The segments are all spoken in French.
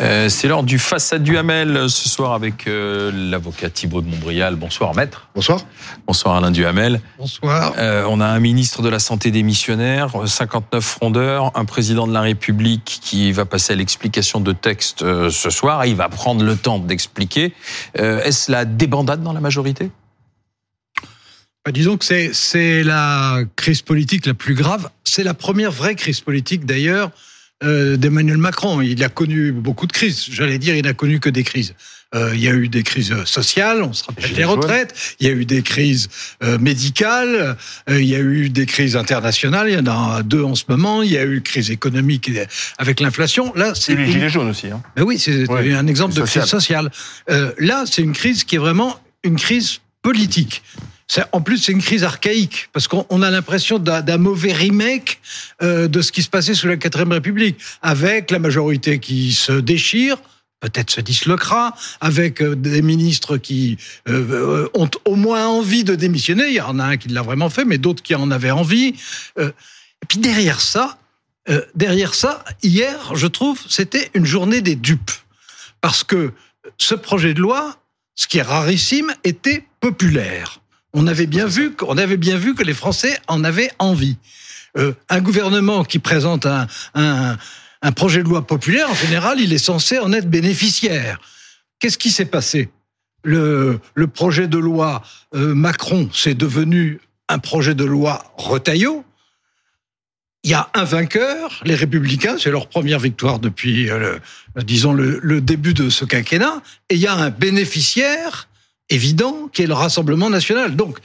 Euh, c'est l'heure du face à Duhamel ce soir avec euh, l'avocat Thibault de Montbrial. Bonsoir maître. Bonsoir. Bonsoir Alain Duhamel. Bonsoir. Euh, on a un ministre de la Santé des missionnaires, 59 frondeurs, un président de la République qui va passer à l'explication de texte ce soir. Et il va prendre le temps d'expliquer. Est-ce la débandade dans la majorité? Bah, disons que c'est la crise politique la plus grave. C'est la première vraie crise politique d'ailleurs euh, d'Emmanuel Macron. Il a connu beaucoup de crises. J'allais dire, il n'a connu que des crises. Euh, il y a eu des crises sociales, on se rappelle les retraites. Il y a eu des crises euh, médicales. il y a eu des crises internationales. Il y en a deux en ce moment. Il y a eu une crise économique avec l'inflation. Là, c'est les gilets jaunes aussi. Hein. Ben oui, c'est un exemple de crise sociale. là, c'est une crise qui est vraiment une crise politique. En plus, c'est une crise archaïque, parce qu'on a l'impression d'un mauvais remake euh, de ce qui se passait sous la 4ème République, avec la majorité qui se déchire, peut-être se disloquera, avec euh, des ministres qui euh, ont au moins envie de démissionner. Il y en a un qui l'a vraiment fait, mais d'autres qui en avaient envie. et puis derrière ça, derrière ça, hier, je trouve, c'était une journée des dupes, parce que ce projet de loi, ce qui est rarissime, était populaire on avait bien vu avait bien vu que les Français en avaient envie. Euh, un gouvernement qui présente un, un, projet de loi populaire, en général, il est censé en être bénéficiaire. Qu'est-ce qui s'est passé? Le, projet de loi euh, Macron, c'est devenu un projet de loi Retailleau. Il y a un vainqueur, les Républicains, c'est leur première victoire depuis, euh, disons, le, le, début de ce quinquennat, et il y a un bénéficiaire évident qui est le Rassemblement national. Donc,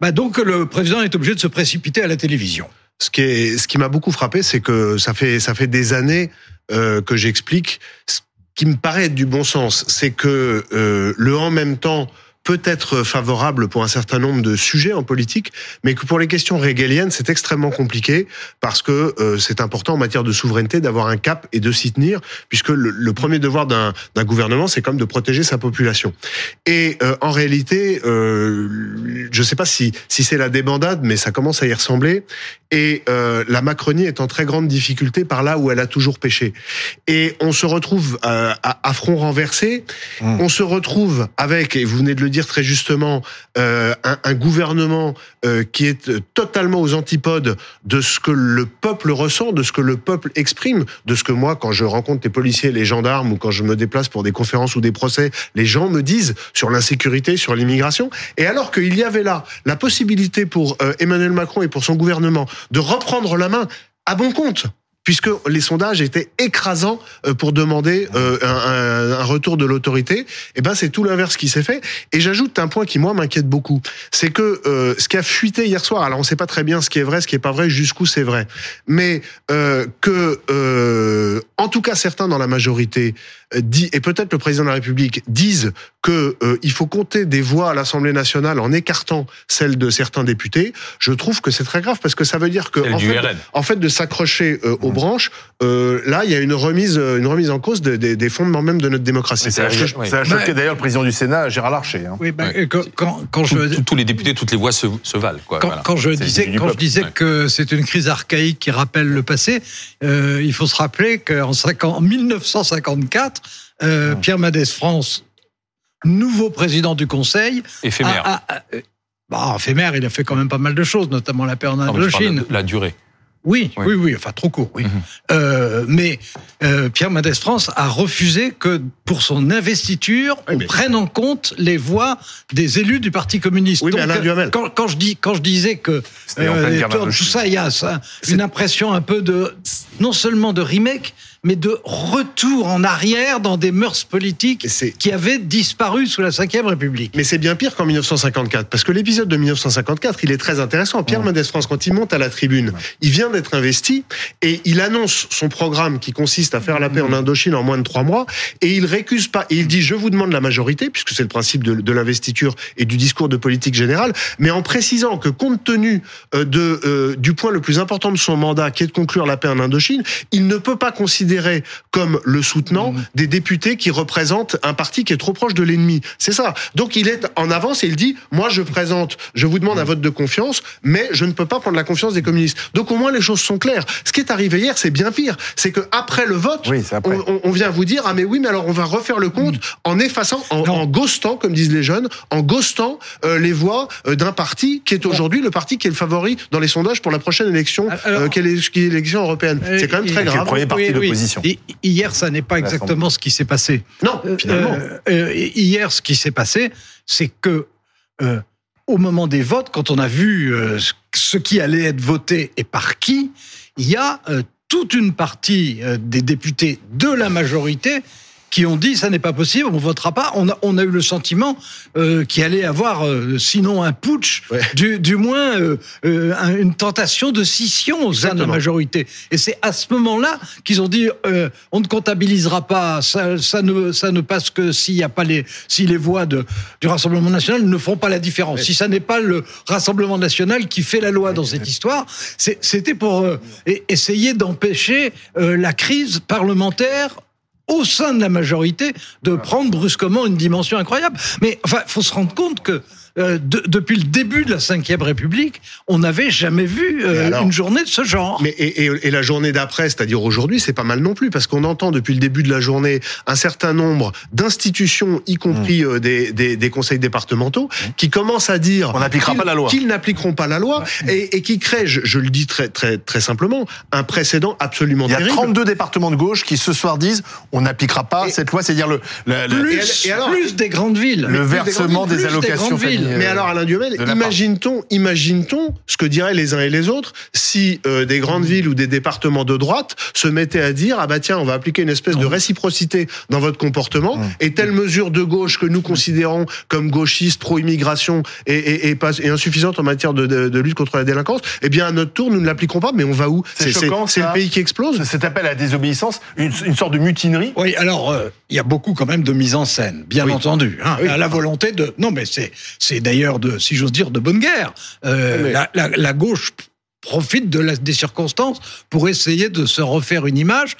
bah donc le président est obligé de se précipiter à la télévision. Ce qui, est, ce qui m'a beaucoup frappé, c'est que ça fait, ça fait des années euh, que j'explique. Ce qui me paraît être du bon sens, c'est que euh, le en même temps peut être favorable pour un certain nombre de sujets en politique, mais que pour les questions régaliennes, c'est extrêmement compliqué parce que euh, c'est important en matière de souveraineté d'avoir un cap et de s'y tenir, puisque le, premier devoir d'un gouvernement, c'est comme de protéger sa population. Et euh, en réalité, euh, je ne sais pas si, si c'est la débandade, mais ça commence à y ressembler. Et euh, la Macronie est en très grande difficulté par là où elle a toujours pêché. Et on se retrouve à, à, front renversé. Mmh. On se retrouve avec, et vous venez de le dire très justement, euh, un, gouvernement euh, qui est totalement aux antipodes de ce que le peuple ressent, de ce que le peuple exprime, de ce que moi, quand je rencontre les policiers, les gendarmes ou quand je me déplace pour des conférences ou des procès, les gens me disent sur l'insécurité, sur l'immigration. Et alors qu'il y avait là la possibilité pour euh, Emmanuel Macron et pour son gouvernement de reprendre la main à bon compte puisque les sondages étaient écrasants euh, pour demander euh, un, retour de l'autorité. Et eh ben c'est tout l'inverse qui s'est fait. Et j'ajoute un point qui moi m'inquiète beaucoup, c'est que euh, ce qui a fuité hier soir, alors on ne sait pas très bien ce qui est vrai, ce qui est pas vrai, jusqu'où c'est vrai, mais que en tout cas certains dans la majorité dit et peut-être le président de la République disent que il faut compter des voix à l'Assemblée nationale en écartant celles de certains députés. Je trouve que c'est très grave parce que ça veut dire que en fait, en fait, de s'accrocher au branches, euh, là, il y a une remise, une remise en cause des fondements même de notre démocratie. Ça a, choqué, d'ailleurs le président du Sénat, Gérard Larcher. Hein. Oui, bah, quand, je... tous les députés, toutes les voix se, valent. Quoi, quand, je disais, quand je disais que c'est une crise archaïque qui rappelle le passé, euh, il faut se rappeler qu'en en 1954, euh, Pierre Madès France, nouveau président du Conseil, éphémère. bah, éphémère, il a fait quand même pas mal de choses, notamment la paix en Indochine. La durée. Oui, oui, oui, enfin trop court, oui. Mhm. Euh, mais euh, Pierre Mendès France a refusé que pour son investiture, on prenne en compte les voix des élus du Parti communiste. Oui, mais Alain Duhamel. Quand, quand, je dis, quand je disais que euh, tout, ça, il y a ça, une impression un peu de non seulement de remake, mais de retour en arrière dans des mœurs politiques qui avaient disparu sous la Ve République. Mais c'est bien pire qu'en 1954, parce que l'épisode de 1954, il est très intéressant. Pierre Mendès France, quand il monte à la tribune, il vient d'être investi et il annonce son programme qui consiste à faire la paix en Indochine en moins de trois mois et il récuse pas. Et il dit je vous demande la majorité, puisque c'est le principe de, de l'investiture et du discours de politique générale, mais en précisant que compte tenu euh, de, euh, du point le plus important de son mandat, qui est de conclure la paix en Indochine, il ne peut pas considérer comme le soutenant mmh. des députés qui représentent un parti qui est trop proche de l'ennemi. C'est ça. Donc il est en avance et il dit moi je présente, je vous demande un vote de confiance, mais je ne peux pas prendre la confiance des communistes. Donc au moins les choses sont claires. Ce qui est arrivé hier, c'est bien pire. C'est que après le vote, on, vient vous dire ah mais oui mais alors on va refaire le compte en effaçant, en, en, ghostant comme disent les jeunes, en ghostant euh, les voix euh, d'un parti qui est aujourd'hui le parti qui est le favori dans les sondages pour la prochaine élection, ah, euh, qui est l'élection européenne. C'est quand même très grave. Le premier parti Hier, ça n'est pas exactement ce qui s'est passé. Non, finalement. hier, ce qui s'est passé, c'est que au moment des votes, quand on a vu ce qui allait être voté et par qui, il y a toute une partie des députés de la majorité qui ont dit ça n'est pas possible, on votera pas. On a, on a eu le sentiment euh, qu'il allait avoir, euh, sinon un putsch, du, du, moins euh, euh une tentation de scission au sein de la majorité. Et c'est à ce moment-là qu'ils ont dit euh, on ne comptabilisera pas, ça, ça, ne, ça ne passe que s'il n'y a pas les, si les voix de, du Rassemblement national ne font pas la différence. Si ça n'est pas le Rassemblement national qui fait la loi dans cette histoire, c'était pour essayer d'empêcher la crise parlementaire au sein de la majorité de prendre brusquement une dimension incroyable. Mais enfin, faut se rendre compte que euh, depuis le début de la Ve République, on n'avait jamais vu euh, une journée de ce genre. Mais et, et, la journée d'après, c'est-à-dire aujourd'hui, c'est pas mal non plus, parce qu'on entend depuis le début de la journée un certain nombre d'institutions, y compris mmh. euh, des, des, des, conseils départementaux, mmh. qui commencent à dire qu'ils n'appliqueront pas la loi et, et, qui créent, je, le dis très très très simplement, un précédent absolument terrible. Il y a 32 départements de gauche qui ce soir disent on n'appliquera pas cette loi, c'est-à-dire le, plus, plus des grandes villes, le versement des, allocations familiales. Mais alors, Alain Duhamel, imagine-t-on, imagine-t-on ce que diraient les uns et les autres si euh, des grandes villes ou des départements de droite se mettaient à dire ah bah tiens, on va appliquer une espèce de réciprocité dans votre comportement et telle mesure de gauche que nous considérons comme gauchiste, pro-immigration et, et, et, pas, et insuffisante en matière de, de, de, lutte contre la délinquance, eh bien à notre tour, nous ne l'appliquons pas. Mais on va où? C'est le pays qui explose. Cet appel à la désobéissance, une, une sorte de mutinerie. Oui, alors euh, il y a beaucoup quand même de mise en scène, bien entendu. Hein, La volonté de. Non, mais c'est c'est d'ailleurs de, si j'ose dire, de bonne guerre. Euh, la, gauche profite de la, des circonstances pour essayer de se refaire une image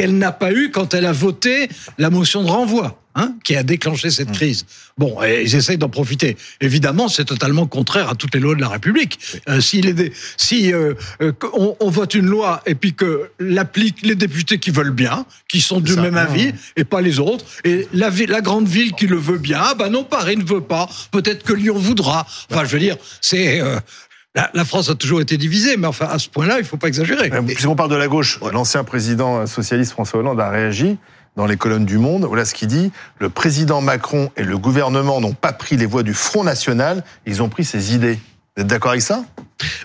qu'elle n'a pas eue quand elle a voté la motion de renvoi. Hein, qui a déclenché cette mmh. crise. Bon, ils essayent d'en profiter. Évidemment, c'est totalement contraire à toutes les lois de la République. Euh, si, les, si euh, euh, on, vote une loi et puis que l'appliquent les députés qui veulent bien, qui sont du même avis, et pas les autres, et la, la grande ville qui le veut bien, ah ben non, Paris ne veut pas. Peut-être que Lyon voudra. Enfin, je veux dire, c'est la, France a toujours été divisée, mais enfin, à ce point-là, il ne faut pas exagérer. Puisqu'on parle de la gauche, l'ancien président socialiste François Hollande a réagi dans les colonnes du Monde. Voilà ce qu'il dit. Le président Macron et le gouvernement n'ont pas pris les voies du Front National, ils ont pris ses idées. Vous êtes d'accord avec ça?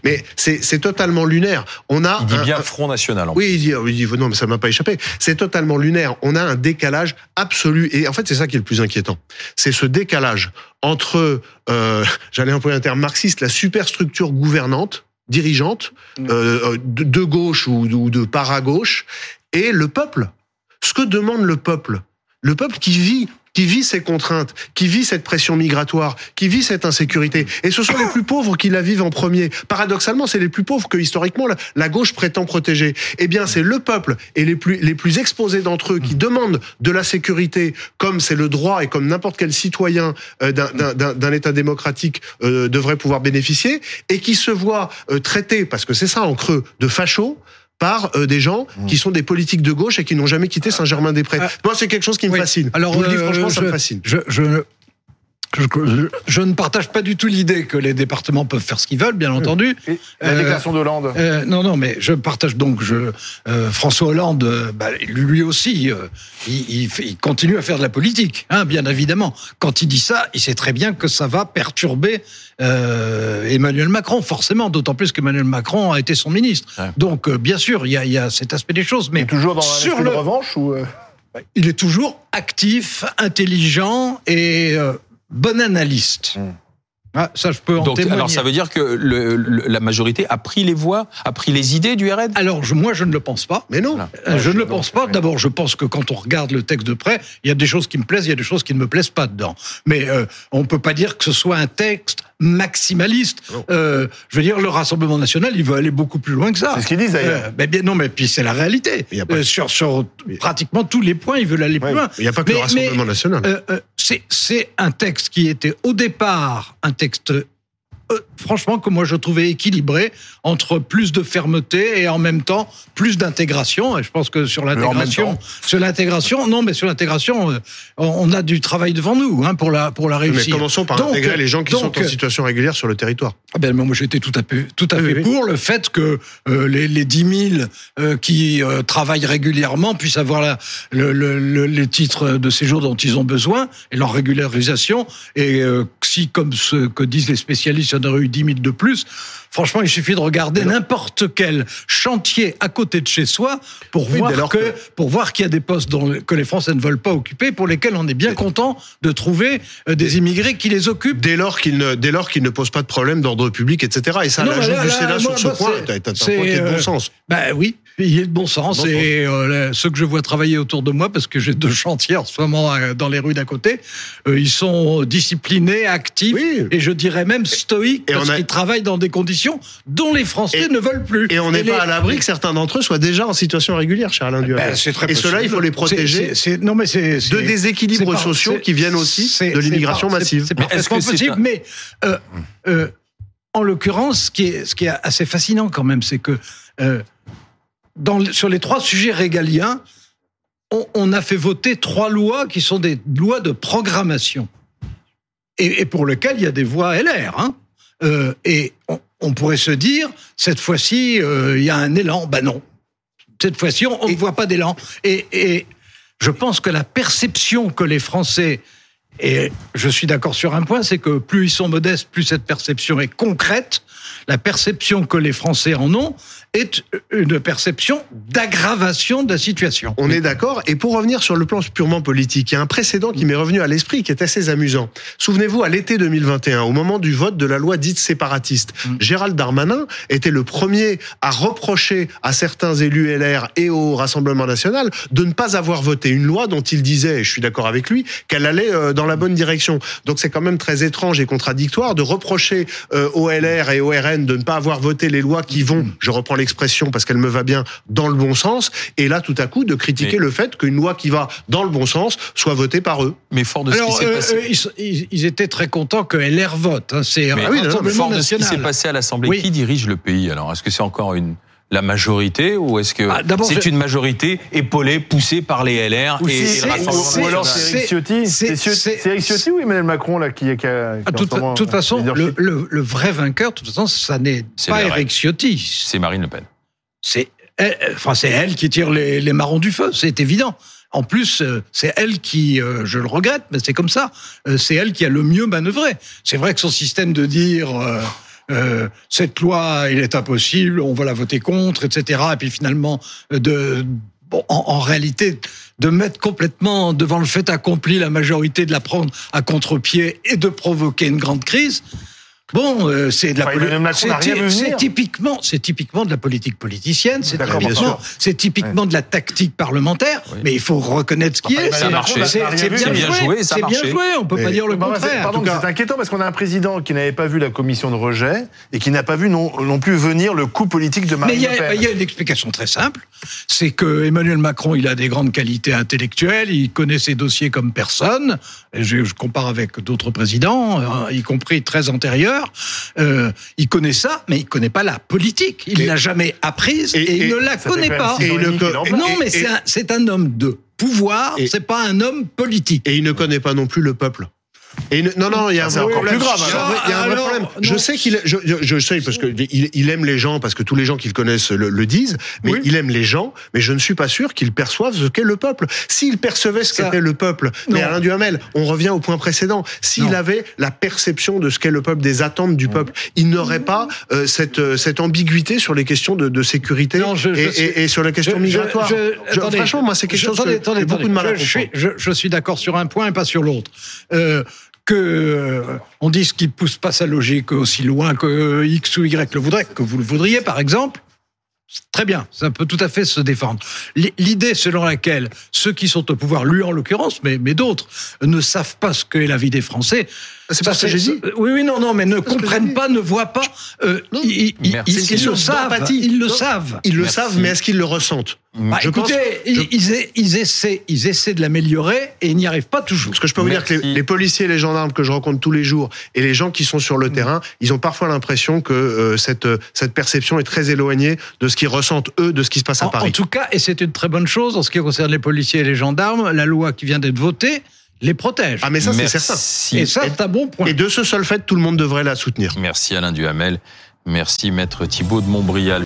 Mais c'est totalement lunaire. On a il dit bien Front National. oui, il dit, il dit non, mais ça m'a pas échappé. C'est totalement lunaire. On a un décalage absolu. Et en fait, c'est ça qui est le plus inquiétant. C'est ce décalage entre, euh, j'allais employer un terme marxiste, la superstructure gouvernante, dirigeante, mmh. euh, de, gauche ou, ou de para-gauche, et le peuple ce que demande le peuple. Le peuple qui vit qui vit ces contraintes, qui vit cette pression migratoire, qui vit cette insécurité. Et ce sont les plus pauvres qui la vivent en premier. Paradoxalement, c'est les plus pauvres que historiquement la, gauche prétend protéger. Eh bien, c'est le peuple et les plus, les plus exposés d'entre eux qui demandent de la sécurité, comme c'est le droit et comme n'importe quel citoyen euh, d'un État démocratique euh, devrait pouvoir bénéficier, et qui se voient euh, traités, parce que c'est ça en creux, de fachos, par euh, des gens mmh. qui sont des politiques de gauche et qui n'ont jamais quitté Saint-Germain-des-Prés. Ah. Moi, c'est quelque chose qui me fascine. Alors, je vous le dis franchement, ça me fascine. Je, je, je, ne partage pas du tout l'idée que les départements peuvent faire ce qu'ils veulent, bien entendu. la euh, déclaration d'Hollande euh, Non, non, mais je partage donc. Je, euh, François Hollande, bah, lui aussi, il, il, continue à faire de la politique, hein, bien évidemment. Quand il dit ça, il sait très bien que ça va perturber Emmanuel Macron, forcément, d'autant plus qu'Emmanuel Macron a été son ministre. Donc, bien sûr, il y a, y a, cet aspect des choses. Mais toujours dans sur le... revanche ou il est toujours actif, intelligent et bon analyste. Hmm. Ah, ça, je peux en Donc, Alors, ça veut dire que le, la majorité a pris les voix, a pris les idées du RN Alors, je, moi, je ne le pense pas. Mais non. Euh, je ne le pense pas. D'abord, je pense que quand on regarde le texte de près, il y a des choses qui me plaisent, il y a des choses qui ne me plaisent pas dedans. Mais euh, on ne peut pas dire que ce soit un texte maximaliste. Euh, je veux dire, le Rassemblement national, il veut aller beaucoup plus loin que ça. C'est ce qu'ils disent d'ailleurs. Euh, ben bien, non, mais puis c'est la réalité. Euh, sur, sur pratiquement tous les points, ils veulent aller plus loin. Il n'y a pas que le Rassemblement national. Euh, c'est un texte qui était au départ un texte euh, franchement, que moi je trouvais équilibré entre plus de fermeté et en même temps plus d'intégration. Et je pense que sur l'intégration, sur l'intégration, non, mais sur l'intégration, euh, on a du travail devant nous hein, pour la pour la réussir. Mais commençons par intégrer les gens qui sont en situation régulière sur le territoire. Ah ben, moi j'étais tout à fait tout à fait pour le fait que euh, les, les 10 000 euh, qui euh, travaillent régulièrement puissent avoir la, le, le, les titres de séjour dont ils ont besoin et leur régularisation. Et si, comme ce que disent les spécialistes, en aurait eu 10 000 de plus. Franchement, il suffit de regarder n'importe quel chantier à côté de chez soi pour voir que, pour voir qu'il y a des postes dont, que les Français ne veulent pas occuper, pour lesquels on est bien content de trouver euh, des immigrés qui les occupent. Dès lors qu'ils ne, dès lors qu'ils ne posent pas de problème d'ordre public, etc. Et ça, l'ajout du Sénat sur ce point, t'as un point qui est de bon sens. Ben oui, il est de bon sens. Bon et euh, ceux que je vois travailler autour de moi, parce que j'ai deux chantiers en ce moment euh, dans les rues d'à côté, euh, ils sont disciplinés, actifs, oui. et je dirais même stoïques, et parce a... qu'ils travaillent dans des conditions dont les Français et, ne veulent plus. Et on n'est pas à l'abri que certains d'entre eux soient déjà en situation régulière, cher Alain Duhamel. Ben, très et cela, il faut les protéger c est, c est, non, mais c'est, de déséquilibres sociaux qui viennent aussi de l'immigration massive. C'est parfaitement possible, un... mais euh, euh, en l'occurrence, ce qui est, ce qui est assez fascinant quand même, c'est que euh, dans, sur les trois sujets régaliens, on, on, a fait voter trois lois qui sont des lois de programmation. Et, et pour lesquelles il y a des voix LR. Hein. Euh, et on, on, pourrait se dire, cette fois-ci, euh, il y a un élan. Ben non. Cette fois-ci, on ne voit pas d'élan. Et, et je pense que la perception que les Français et je suis d'accord sur un point, c'est que plus ils sont modestes, plus cette perception est concrète. La perception que les Français en ont est une perception d'aggravation de la situation. On est d'accord. Et pour revenir sur le plan purement politique, il y a un précédent qui m'est revenu à l'esprit qui est assez amusant. Souvenez-vous, à l'été 2021, au moment du vote de la loi dite séparatiste, mmh. Gérald Darmanin était le premier à reprocher à certains élus LR et au Rassemblement national de ne pas avoir voté une loi dont il disait, et je suis d'accord avec lui, qu'elle allait dans la bonne direction. Donc c'est quand même très étrange et contradictoire de reprocher euh, au LR et au RN de ne pas avoir voté les lois qui vont, je reprends l'expression parce qu'elle me va bien, dans le bon sens, et là tout à coup de critiquer Mais... le fait qu'une loi qui va dans le bon sens soit votée par eux. Mais fort de ce Alors, qui s'est euh, passé. Ils, ils, étaient très contents que LR vote. Hein. C'est ah oui, non, fort de ce qui s'est passé à l'Assemblée. Oui. Qui dirige le pays alors? Est-ce que c'est encore une la majorité ou est-ce que ah, c'est je... une majorité épaulée, poussée par les LR ou et, et le Rassemblement Ou alors c'est Eric Ciotti C'est Eric Ciotti ou Emmanuel Macron là qui, qui a. De toute, toute façon, le, le, le, vrai vainqueur, de toute façon, ça n'est pas Eric Ciotti. C'est Marine Le Pen. C'est elle, enfin, elle qui tire les, les marrons du feu, c'est évident. En plus, c'est elle qui, euh, je le regrette, mais c'est comme ça, euh, c'est elle qui a le mieux manœuvré. C'est vrai que son système de dire euh, euh, cette loi, il est impossible, on va la voter contre, etc. Et puis finalement, de Bon, en, en, réalité, de mettre complètement devant le fait accompli la majorité, de la prendre à contre-pied et de provoquer une grande crise. Bon, euh, c'est de la enfin, c'est typiquement, c'est typiquement de la politique politicienne, c'est typiquement, c'est typiquement ouais. de la tactique parlementaire. Oui. Mais il faut reconnaître ce qui est. C'est bien, bien, joué, c'est bien joué. On peut mais, pas dire le contraire. Pardon, c'est inquiétant parce qu'on a un président qui n'avait pas vu la commission de rejet et qui n'a pas vu non, non plus venir le coup politique de Marine Le Pen. Mais il y a une explication très simple, c'est que Emmanuel Macron, il a des grandes qualités intellectuelles, il connaît ses dossiers comme personne. Je, je compare avec d'autres présidents, y compris très antérieurs euh, il connaît ça, mais il connaît pas la politique. Il l'a jamais apprise et, et, et, il ne la connaît pas. non, mais c'est un, un, homme de pouvoir, c'est pas un homme politique. Et il ne connaît pas non plus le peuple. Et non, non, il y a un vrai problème. Grave, il y a un vrai problème. Je sais qu'il, je, je, je, sais parce que il, il, aime les gens parce que tous les gens qu'il connaissent le, le, disent, mais oui. il aime les gens, mais je ne suis pas sûr qu'il perçoive ce qu'est le peuple. S'il percevait ce qu'était le peuple, non. mais Alain Duhamel, on revient au point précédent. S'il avait la perception de ce qu'est le peuple, des attentes du peuple, il n'aurait pas euh, cette euh, cette ambiguïté sur les questions de, de sécurité non, je, et, suis... et, et, sur la question migratoire. Attendez, franchement, moi, c'est quelque chose attendez, que j'ai beaucoup de mal à. Je, je suis d'accord sur un point et pas sur l'autre. Euh, que euh, on dise qu'il pousse pas sa logique aussi loin que X ou Y le voudrait, que vous le voudriez par exemple. Très bien, ça peut tout à fait se défendre. L'idée selon laquelle ceux qui sont au pouvoir, lui en l'occurrence, mais, mais d'autres, ne savent pas ce qu'est la vie des Français, C'est pas ce que j'ai dit. Oui, oui, non, non, mais ne comprennent pas, ne voient pas. Euh, ils, ils, Merci. ils le savent. Ils le savent. Ils le Merci. savent, mais est-ce qu'ils le ressentent? Bah, Je pense- écoutez, ils, ils, essaient, ils essaient de l'améliorer et ils n'y arrivent pas toujours. Parce que je peux vous dire que les, les policiers et les gendarmes que je rencontre tous les jours et les gens qui sont sur le terrain, ils ont parfois l'impression que euh, cette, euh, cette perception est très éloignée de ce qu'ils ressentent eux, de ce qui se passe à En, en Paris. tout cas, et c'est une très bonne chose en ce qui concerne les policiers et les gendarmes, la loi qui vient d'être votée les protège. Ah mais ça c'est certain. et ça, c'est un bon point. Et de ce seul fait, tout le monde devrait la soutenir. Merci Alain Duhamel. Merci Maître Thibault de Montbrial.